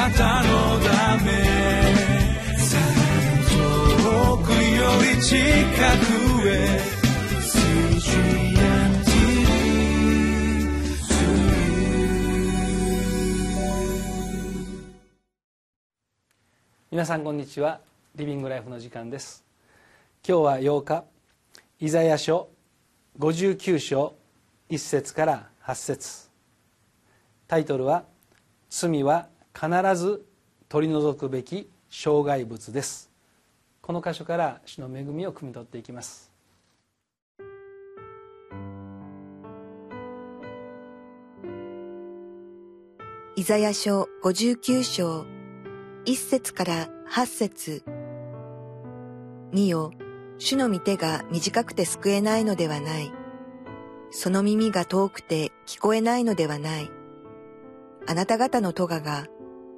なたのため遠くより近くへ皆さんこんにちは。リビングライフの時間です。今日は8日イザヤ書59章1節から8節。タイトルは「罪は必ず取り除くべき障害物です」この箇所から主の恵みを汲み取っていきますイザヤ書59章1節から8節見よ、主の御手が短くて救えないのではない。その耳が遠くて聞こえないのではない。あなた方の咎が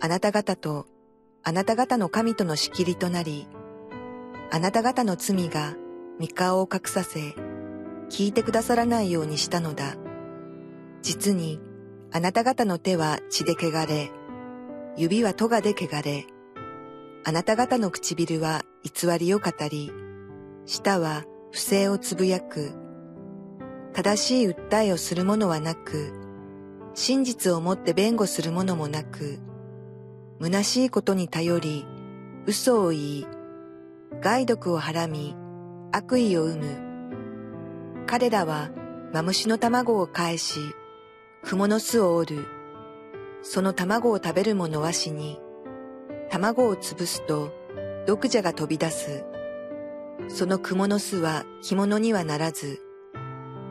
あなた方とあなた方の神との仕切りとなり、あなた方の罪が御顔を隠させ、聞いてくださらないようにしたのだ。実に、あなた方の手は血で汚れ、指は咎で汚れ、あなた方の唇は偽りを語り、舌は不正をつぶやく。正しい訴えをする者はなく、真実をもって弁護する者もなく、虚しいことに頼り、嘘を言い、害毒をはらみ、悪意を生む。彼らは、マムシの卵を返し、蜘蛛の巣を折る。その卵を食べる者は死に、卵を潰すと毒蛇が飛び出す。その蜘蛛の巣は着物にはならず、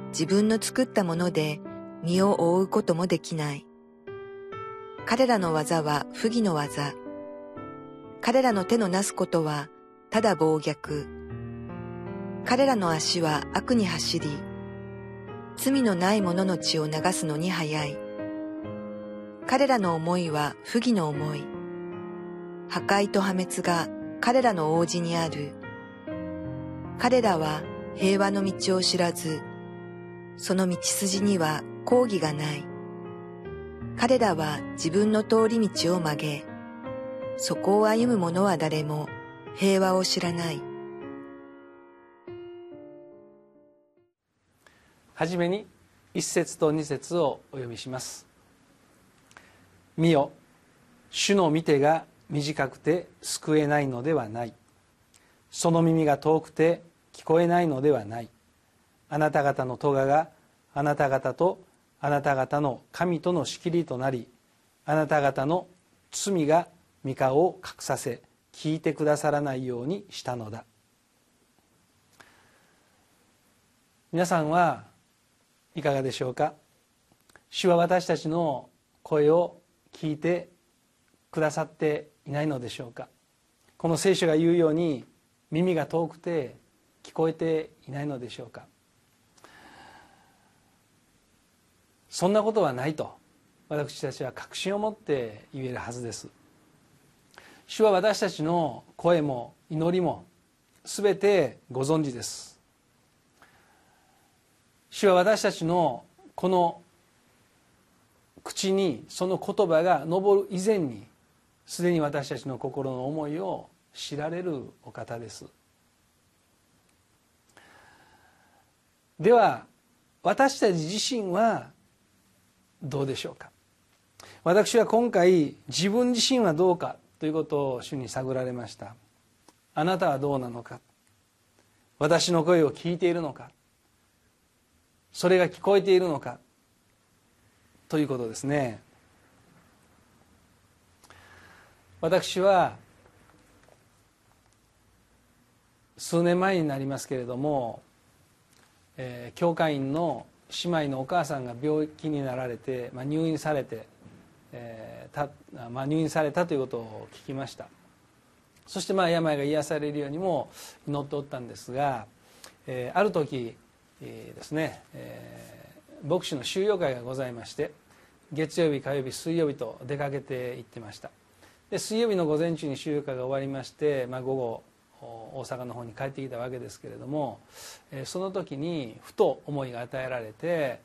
自分の作ったもので身を覆うこともできない。彼らの技は不義の技。彼らの手のなすことはただ暴虐。彼らの足は悪に走り、罪のない者の血を流すのに早い。彼らの思いは不義の思い。破壊と破滅が彼らの王子にある。彼らは平和の道を知らず、その道筋には抗議がない。彼らは自分の通り道を曲げ、そこを歩む者は誰も平和を知らない。はじめに一節と二節をお読みします。見よ主の御手が短くて救えないのではない。その耳が遠くて聞こえないのではない。あなた方の咎があなた方とあなた方の神との仕切りとなりあなた方の罪が御顔を隠させ聞いてくださらないようにしたのだ。皆さんはいかがでしょうか？主は私たちの声を聞いてくださっていないのでしょうか？この聖書が言うように耳が遠くて聞こえていないのでしょうか？そんなことはないと。私たちは確信を持って言えるはずです。主は私たちの声も祈りも全てご存知です。主は私たちのこの口にその言葉が上る以前にすでに私たちの心の思いを知られるお方です。では私たち自身はどうでしょうか？私は今回自分自身はどうかということを主に探られました。あなたはどうなのか？私の声を聞いているのか？それが聞こえているのか？ということですね。私は数年前になりますけれども、えー、教会員の姉妹のお母さんが病気になられて、まあ、入院されて、えーたまあ、入院されたということを聞きました。そしてまあ病が癒されるようにも祈っておったんですが、えー、ある時、えー、ですね、えー牧師の収容会がございまして月曜日火曜日水曜日と出かけて行ってました。で水曜日の午前中に収容会が終わりまして、まあ、午後大阪の方に帰ってきたわけですけれどもその時にふと思いが与えられて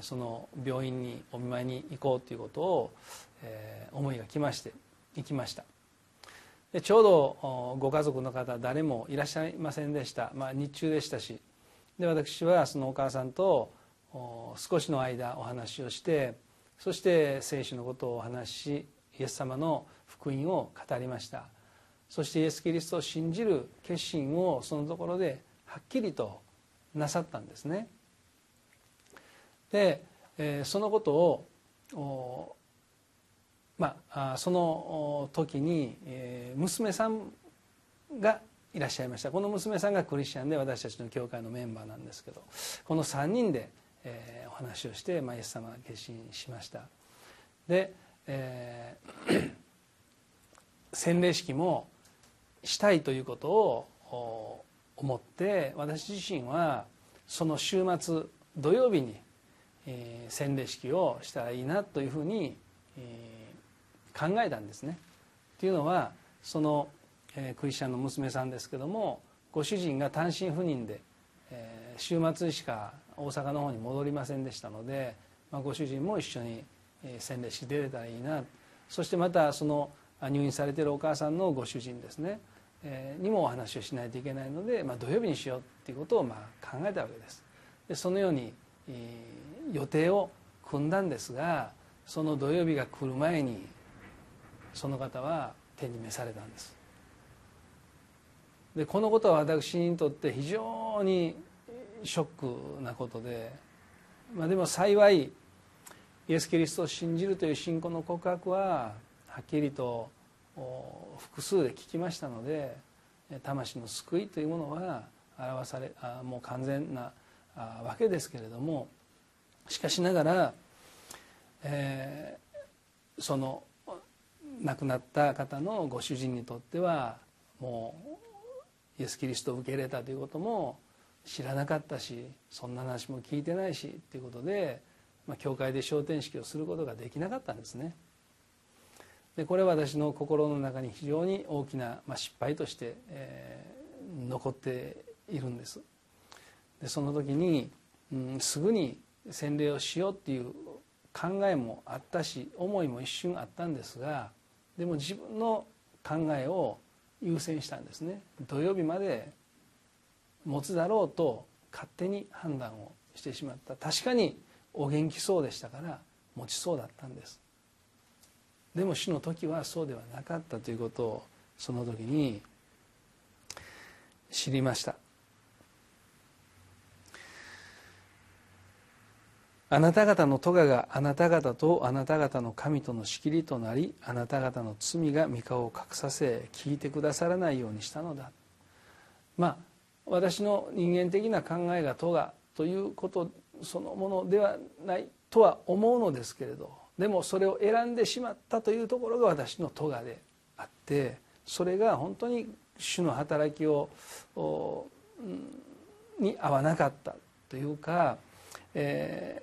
その病院にお見舞いに行こうということを思いが来まして行きました。でちょうどご家族の方誰もいらっしゃいませんでした、まあ、日中でしたし。で私はそのお母さんと少しの間お話をしてそして聖書のことをお話ししイエス様の福音を語りました。そしてイエス・キリストを信じる決心をそのところではっきりとなさったんですね。で、えー、そのことをまあその時に、えー、娘さんがいらっしゃいました。この娘さんがクリスチャンで私たちの教会のメンバーなんですけどこの3人で、えー、お話をして、まあ、イエス様が決心しました。で、えー、洗礼式もしたいということを思って私自身はその週末土曜日に、え、洗礼式をしたらいいなというふうに、え、考えたんですね。というのはその、え、クリスチャンの娘さんですけどもご主人が単身赴任で、え、週末しか大阪の方に戻りませんでしたので、ま、ご主人も一緒に、え、洗礼式出れたらいいなそしてまたその入院されてるお母さんのご主人ですね。にもお話をしないといけないので、まあ、土曜日にしようっていうことをまあ考えたわけです。でそのようにえ予定を組んだんですがその土曜日が来る前にその方は手に召されたんです。でこのことは私にとって非常にショックなことで、まあ、でも幸いイエス・キリストを信じるという信仰の告白ははっきりと複数で聞きましたので魂の救いというものは表されもう完全なわけですけれどもしかしながら、えー、その亡くなった方のご主人にとってはもうイエス・キリストを受け入れたということも知らなかったしそんな話も聞いてないしということで、まあ、教会で昇天式をすることができなかったんですね。でこれは私の心の中に非常に大きな、まあ、失敗として、えー、残っているんです。でその時に、うん、すぐに洗礼をしようっていう考えもあったし思いも一瞬あったんですがでも自分の考えを優先したんですね。土曜日まで持つだろうと勝手に判断をしてしまった。確かにお元気そうでしたから持ちそうだったんです。でも主の時はそうではなかったということをその時に知りました。あなた方の咎があなた方とあなた方の神との仕切りとなりあなた方の罪が御顔を隠させ聞いてくださらないようにしたのだ。まあ私の人間的な考えが咎ということそのものではないとは思うのですけれど。でもそれを選んでしまったというところが私の咎であってそれが本当に主の働きをに合わなかったというか、え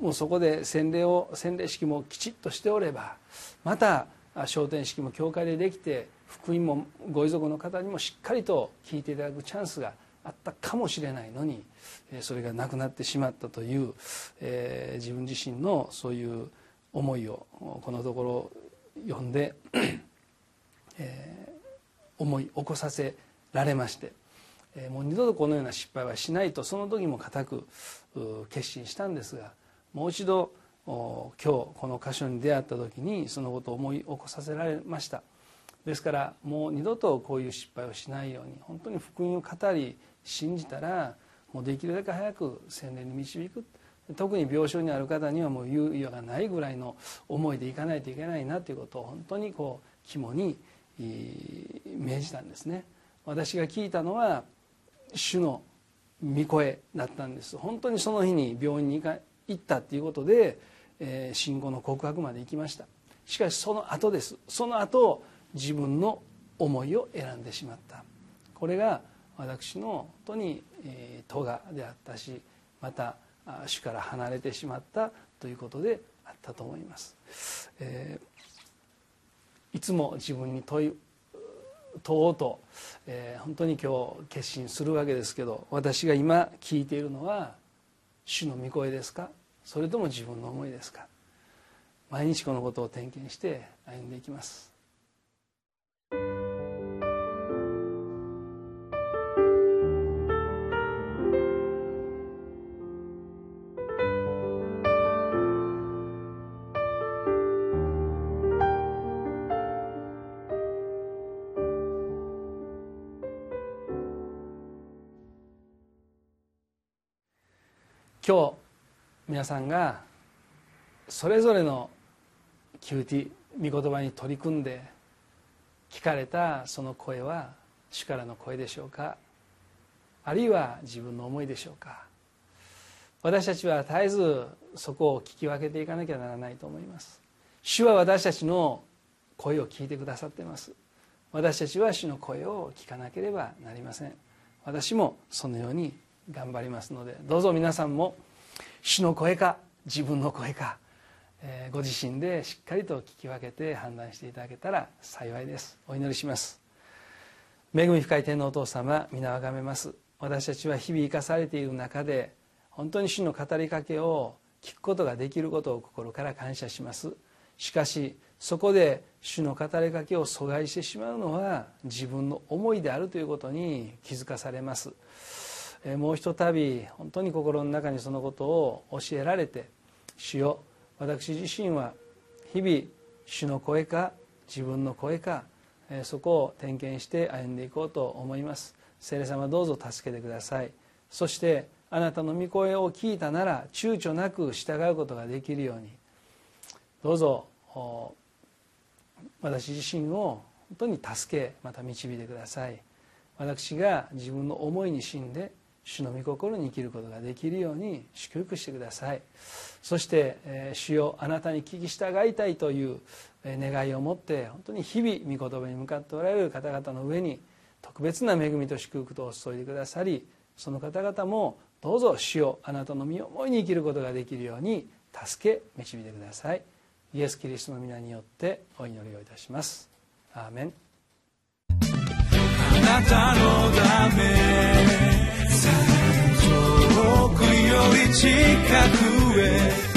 ー、もうそこで洗礼を洗礼式もきちっとしておればまた昇天式も教会でできて福音もご遺族の方にもしっかりと聞いていただくチャンスがあったかもしれないのにそれがなくなってしまったという、えー、自分自身のそういう思いをこのところ読んで、えー、思い起こさせられまして、えー、もう二度とこのような失敗はしないとその時も固く決心したんですがもう一度今日この箇所に出会った時にそのことを思い起こさせられました。ですからもう二度とこういう失敗をしないように本当に福音を語り信じたらもうできるだけ早く洗礼に導く。特に病床にある方にはもう猶予がないぐらいの思いでいかないといけないなということを本当にこう肝に命じたんですね。私が聞いたのは主の御声だったんです。本当にその日に病院に行ったっていうことで、えー、信仰の告白まで行きました。しかしその後です。その後自分の思いを選んでしまった。これが私の本当に咎であったしまた主から離れてしまったということであったと思います、えー、いつも自分に問い問おうと、えー、本当に今日決心するわけですけど私が今聞いているのは主の御声ですか？それとも自分の思いですか？毎日このことを点検して歩んでいきます。今日皆さんがそれぞれの QT 御言葉に取り組んで聞かれたその声は主からの声でしょうか？あるいは自分の思いでしょうか？私たちは絶えずそこを聞き分けていかなきゃならないと思います。主は私たちの声を聞いてくださっています。私たちは主の声を聞かなければなりません。私もそのように頑張りますのでどうぞ皆さんも主の声か自分の声かえご自身でしっかりと聞き分けて判断していただけたら幸いです。お祈りします。恵み深い天のお父様皆あがめます。私たちは日々生かされている中で本当に主の語りかけを聞くことができることを心から感謝します。しかしそこで主の語りかけを阻害してしまうのは自分の思いであるということに気づかされます。もうひとたび本当に心の中にそのことを教えられて主よ私自身は日々主の声か自分の声かそこを点検して歩んでいこうと思います。聖霊様どうぞ助けてください。そしてあなたの御声を聞いたなら躊躇なく従うことができるように。どうぞ私自身を本当に助けまた導いてください。私が自分の思いに死んで主の御心に生きることができるように祝福してください。そして、え主よあなたに聞き従いたいという願いを持って本当に日々御言葉に向かっておられる方々の上に特別な恵みと祝福とを注いでくださりその方々もどうぞ主よあなたの身思いに生きることができるように助け導いてください。イエス・キリストの皆によってお祈りをいたします。アーメン。あなたのため。遠くより近くへ